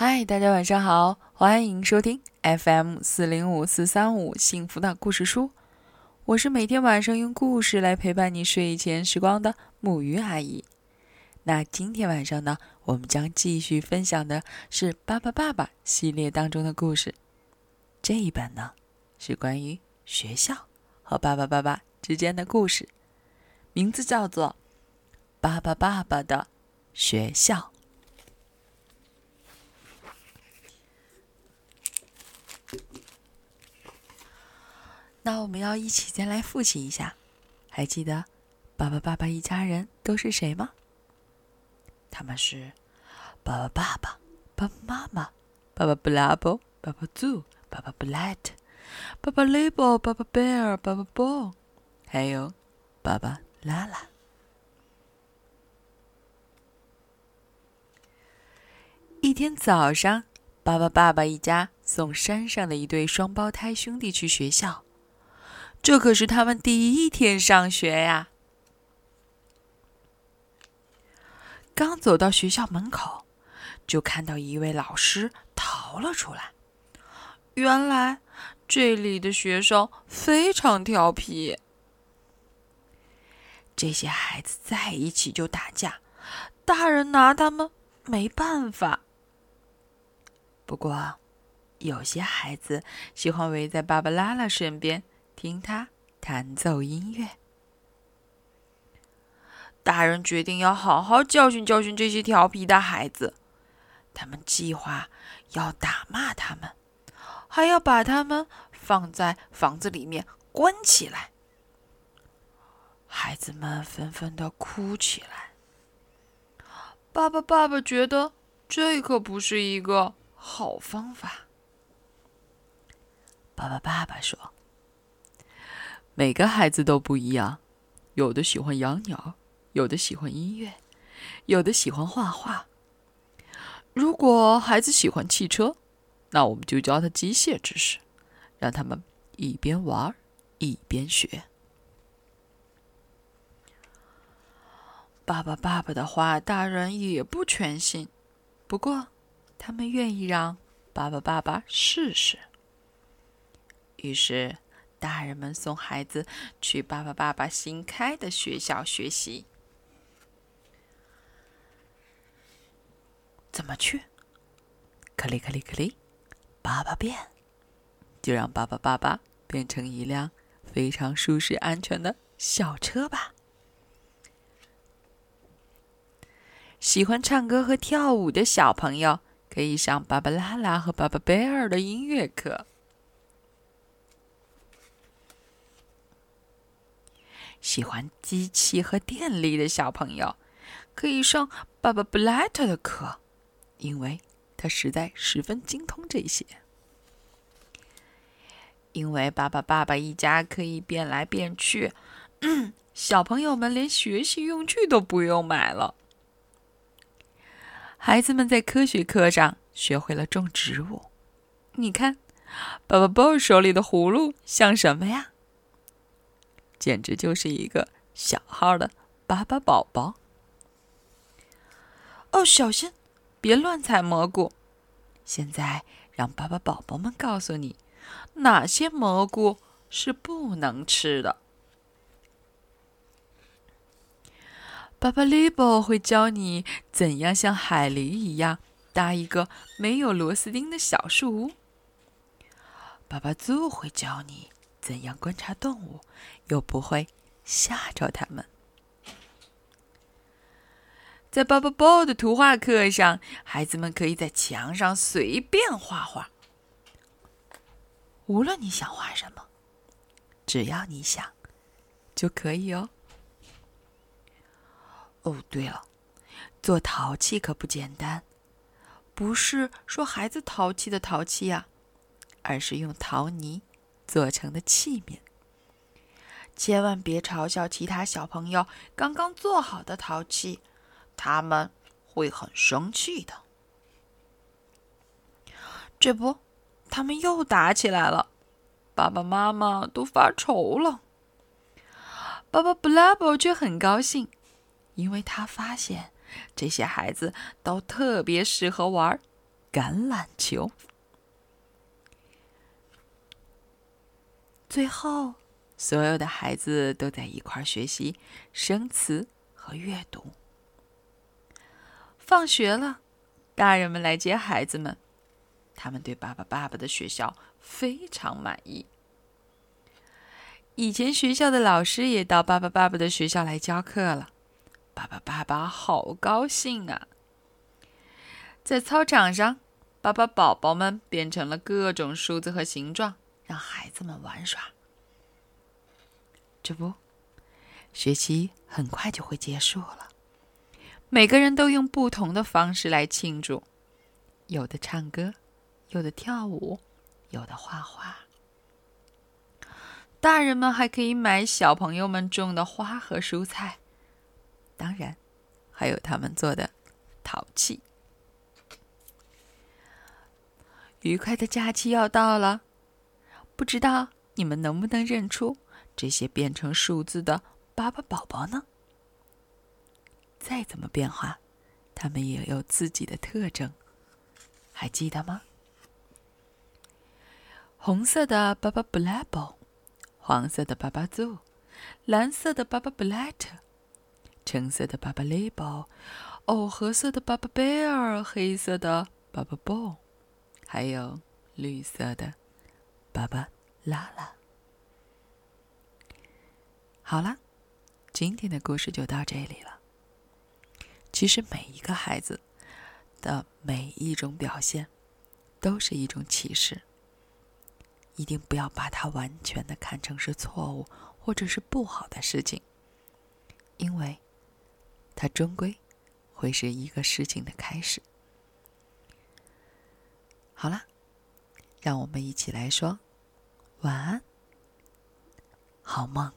嗨，大家晚上好，欢迎收听 FM 四零五四三五幸福的故事书。我是每天晚上用故事来陪伴你睡前时光的木鱼阿姨。那今天晚上呢，我们将继续分享的是《巴巴爸爸》系列当中的故事。这一本呢，是关于学校和巴巴爸爸之间的故事，名字叫做《巴巴爸爸的学校》。那我们要一起先来复习一下，还记得爸爸爸爸一家人都是谁吗？他们是爸爸爸爸、爸爸妈妈、爸爸布拉伯、爸爸祖、爸爸布莱特、爸爸雷伯、爸爸贝尔、爸爸波，还有爸爸拉拉。一天早上，爸爸爸爸一家送山上的一对双胞胎兄弟去学校。这可是他们第一天上学呀！刚走到学校门口，就看到一位老师逃了出来。原来这里的学生非常调皮，这些孩子在一起就打架，大人拿他们没办法。不过，有些孩子喜欢围在芭芭拉拉身边。听他弹奏音乐，大人决定要好好教训教训这些调皮的孩子。他们计划要打骂他们，还要把他们放在房子里面关起来。孩子们纷纷的哭起来。爸爸，爸爸觉得这可不是一个好方法。爸爸，爸爸说。每个孩子都不一样，有的喜欢养鸟，有的喜欢音乐，有的喜欢画画。如果孩子喜欢汽车，那我们就教他机械知识，让他们一边玩一边学。爸爸爸爸的话，大人也不全信，不过他们愿意让爸爸爸爸试试。于是。大人们送孩子去爸爸爸爸新开的学校学习，怎么去？克里克里克里，爸爸变，就让爸爸爸爸变成一辆非常舒适安全的小车吧。喜欢唱歌和跳舞的小朋友可以上芭芭拉拉和巴巴贝尔的音乐课。喜欢机器和电力的小朋友，可以上爸爸布莱特的课，因为他实在十分精通这些。因为爸爸爸爸一家可以变来变去，嗯 小朋友们连学习用具都不用买了。孩子们在科学课上学会了种植物。你看，爸爸鲍手里的葫芦像什么呀？简直就是一个小号的巴巴宝宝。哦，小心，别乱采蘑菇。现在让巴巴宝宝们告诉你，哪些蘑菇是不能吃的。巴巴利伯会教你怎样像海狸一样搭一个没有螺丝钉的小树屋。巴巴祖会教你。怎样观察动物，又不会吓着它们？在巴巴宝的图画课上，孩子们可以在墙上随便画画，无论你想画什么，只要你想，就可以哦。哦，对了，做陶器可不简单，不是说孩子淘气的淘气呀，而是用陶泥。做成的器皿，千万别嘲笑其他小朋友刚刚做好的陶器，他们会很生气的。这不，他们又打起来了，爸爸妈妈都发愁了。爸爸布拉伯却很高兴，因为他发现这些孩子都特别适合玩橄榄球。最后，所有的孩子都在一块学习生词和阅读。放学了，大人们来接孩子们，他们对爸爸爸爸的学校非常满意。以前学校的老师也到爸爸爸爸的学校来教课了，爸爸爸爸好高兴啊！在操场上，爸爸宝宝们变成了各种数字和形状，让孩子们玩耍。这不，学期很快就会结束了。每个人都用不同的方式来庆祝，有的唱歌，有的跳舞，有的画画。大人们还可以买小朋友们种的花和蔬菜，当然，还有他们做的陶器。愉快的假期要到了，不知道你们能不能认出这些变成数字的巴巴宝宝呢？再怎么变化，它们也有自己的特征，还记得吗？红色的巴巴布拉宝。黄色的巴巴祖，蓝色的巴巴布莱特，橙色的巴巴雷宝，藕荷色的巴巴贝尔，黑色的巴巴布，还有绿色的爸爸拉拉。好了，今天的故事就到这里了。其实每一个孩子的每一种表现，都是一种启示。一定不要把它完全的看成是错误或者是不好的事情，因为它终归会是一个事情的开始。好了，让我们一起来说晚安，好梦。